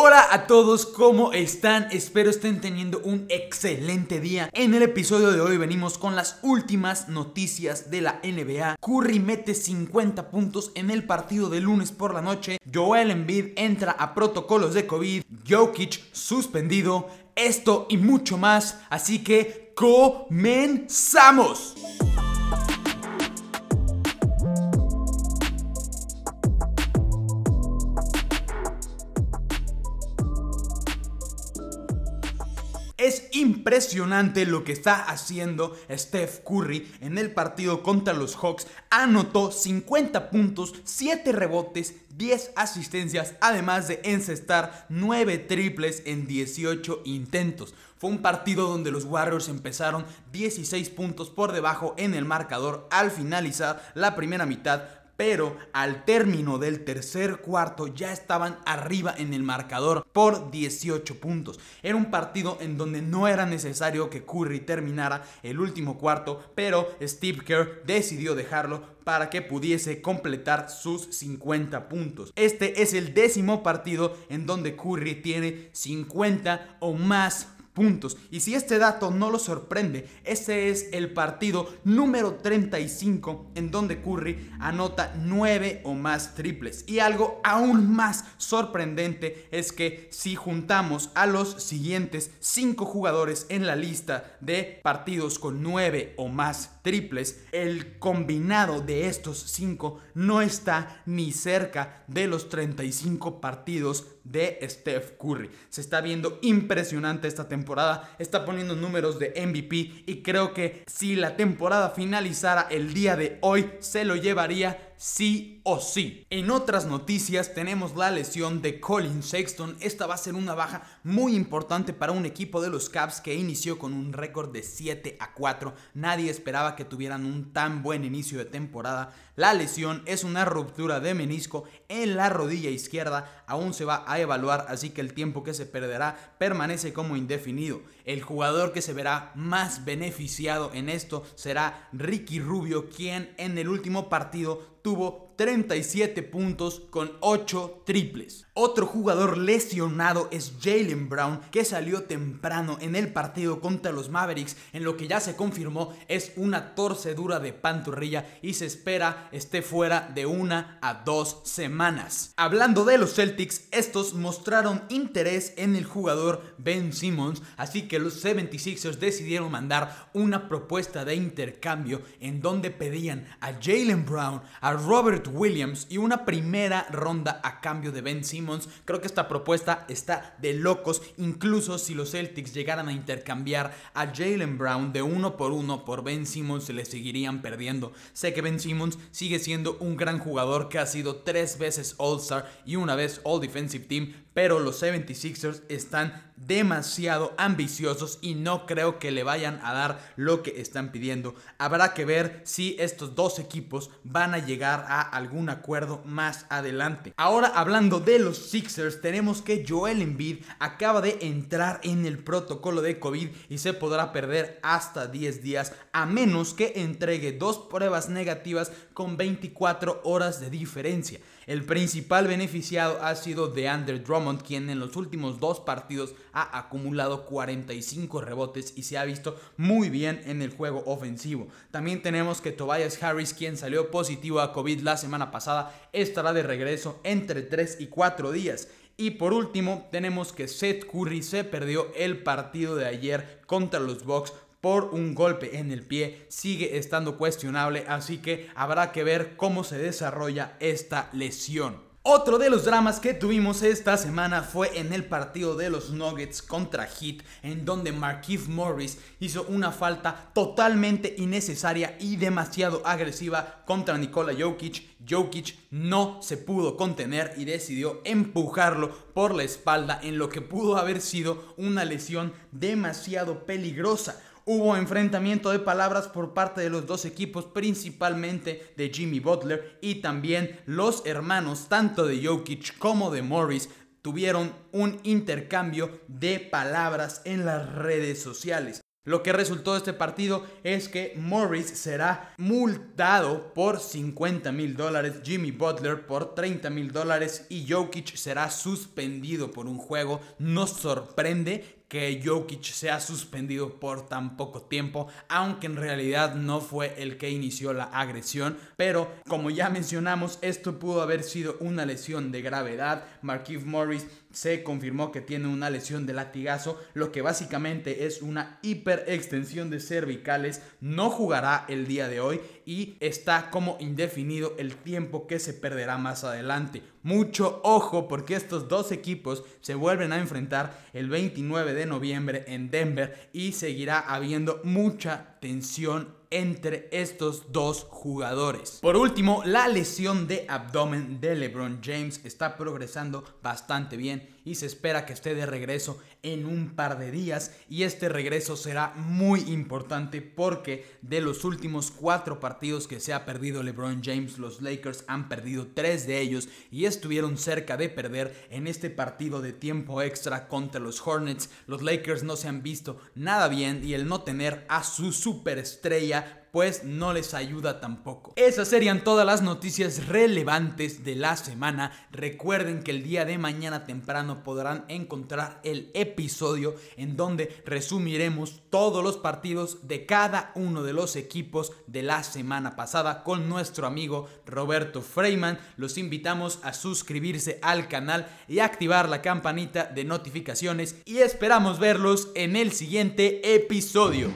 Hola a todos, ¿cómo están? Espero estén teniendo un excelente día. En el episodio de hoy venimos con las últimas noticias de la NBA. Curry mete 50 puntos en el partido de lunes por la noche. Joel Embiid entra a protocolos de COVID. Jokic suspendido. Esto y mucho más. Así que comenzamos. Es impresionante lo que está haciendo Steph Curry en el partido contra los Hawks. Anotó 50 puntos, 7 rebotes, 10 asistencias, además de encestar 9 triples en 18 intentos. Fue un partido donde los Warriors empezaron 16 puntos por debajo en el marcador al finalizar la primera mitad, pero al término del tercer cuarto ya estaban arriba en el marcador por 18 puntos. Era un partido en donde no era necesario que Curry terminara el último cuarto, pero Steve Kerr decidió dejarlo para que pudiese completar sus 50 puntos. Este es el décimo partido en donde Curry tiene 50 o más puntos. Y si este dato no lo sorprende, este es el partido número 35 en donde Curry anota 9 o más triples. Y algo aún más sorprendente es que si juntamos a los siguientes 5 jugadores en la lista de partidos con 9 o más triples, el combinado de estos 5 no está ni cerca de los 35 partidos de Steph Curry. Se está viendo impresionante esta temporada, está poniendo números de MVP y creo que si la temporada finalizara el día de hoy se lo llevaría sí o sí. En otras noticias tenemos la lesión de Colin Sexton. Esta va a ser una baja muy importante para un equipo de los Cavs que inició con un récord de 7 a 4. Nadie esperaba que tuvieran un tan buen inicio de temporada. La lesión es una ruptura de menisco en la rodilla izquierda. Aún se va a evaluar, así que el tiempo que se perderá permanece como indefinido. El jugador que se verá más beneficiado en esto será Ricky Rubio, quien en el último partido tuvo 37 puntos con 8 triples. Otro jugador lesionado es Jalen Brown, que salió temprano en el partido contra los Mavericks, en lo que ya se confirmó es una torcedura de pantorrilla y se espera esté fuera de una a dos semanas. Hablando de los Celtics, estos mostraron interés en el jugador Ben Simmons, así que los 76ers decidieron mandar una propuesta de intercambio en donde pedían a Jalen Brown, a Robert Williams y una primera ronda a cambio de Ben Simmons Creo que esta propuesta está de locos, incluso si los Celtics llegaran a intercambiar a Jalen Brown de uno por uno por Ben Simmons, se le seguirían perdiendo. Sé que Ben Simmons sigue siendo un gran jugador que ha sido tres veces All-Star y una vez All Defensive Team, pero los 76ers están demasiado ambiciosos y no creo que le vayan a dar lo que están pidiendo. Habrá que ver si estos dos equipos van a llegar a algún acuerdo más adelante. Ahora hablando de los Sixers, tenemos que Joel Embiid acaba de entrar en el protocolo de COVID y se podrá perder hasta 10 días a menos que entregue dos pruebas negativas con 24 horas de diferencia. El principal beneficiado ha sido DeAndre Drummond, quien en los últimos dos partidos ha acumulado 45 rebotes y se ha visto muy bien en el juego ofensivo. También tenemos que Tobias Harris, quien salió positivo a COVID la semana pasada, estará de regreso entre 3 y 4 días. Y por último, tenemos que Seth Curry se perdió el partido de ayer contra los Bucks por un golpe en el pie sigue estando cuestionable, así que habrá que ver cómo se desarrolla esta lesión. Otro de los dramas que tuvimos esta semana fue en el partido de los Nuggets contra Heat, en donde Marquise Morris hizo una falta totalmente innecesaria y demasiado agresiva contra Nikola Jokic. Jokic no se pudo contener y decidió empujarlo por la espalda en lo que pudo haber sido una lesión demasiado peligrosa. Hubo enfrentamiento de palabras por parte de los dos equipos, principalmente de Jimmy Butler y también los hermanos, tanto de Jokic como de Morris, tuvieron un intercambio de palabras en las redes sociales. Lo que resultó de este partido es que Morris será multado por 50 mil dólares, Jimmy Butler por 30 mil dólares y Jokic será suspendido por un juego. Nos sorprende que Jokic sea suspendido por tan poco tiempo, aunque en realidad no fue el que inició la agresión, pero como ya mencionamos, esto pudo haber sido una lesión de gravedad. Marquise Morris se confirmó que tiene una lesión de latigazo, lo que básicamente es una hiperextensión de cervicales. No jugará el día de hoy y está como indefinido el tiempo que se perderá más adelante. Mucho ojo porque estos dos equipos se vuelven a enfrentar el 29 de noviembre en Denver y seguirá habiendo mucha tensión entre estos dos jugadores. Por último, la lesión de abdomen de LeBron James está progresando bastante bien y se espera que esté de regreso en un par de días y este regreso será muy importante porque de los últimos cuatro partidos que se ha perdido LeBron James, los Lakers han perdido tres de ellos y estuvieron cerca de perder en este partido de tiempo extra contra los Hornets. Los Lakers no se han visto nada bien y el no tener a su superestrella pues no les ayuda tampoco. Esas serían todas las noticias relevantes de la semana. Recuerden que el día de mañana temprano podrán encontrar el episodio en donde resumiremos todos los partidos de cada uno de los equipos de la semana pasada con nuestro amigo Roberto Freyman. Los invitamos a suscribirse al canal y activar la campanita de notificaciones y esperamos verlos en el siguiente episodio.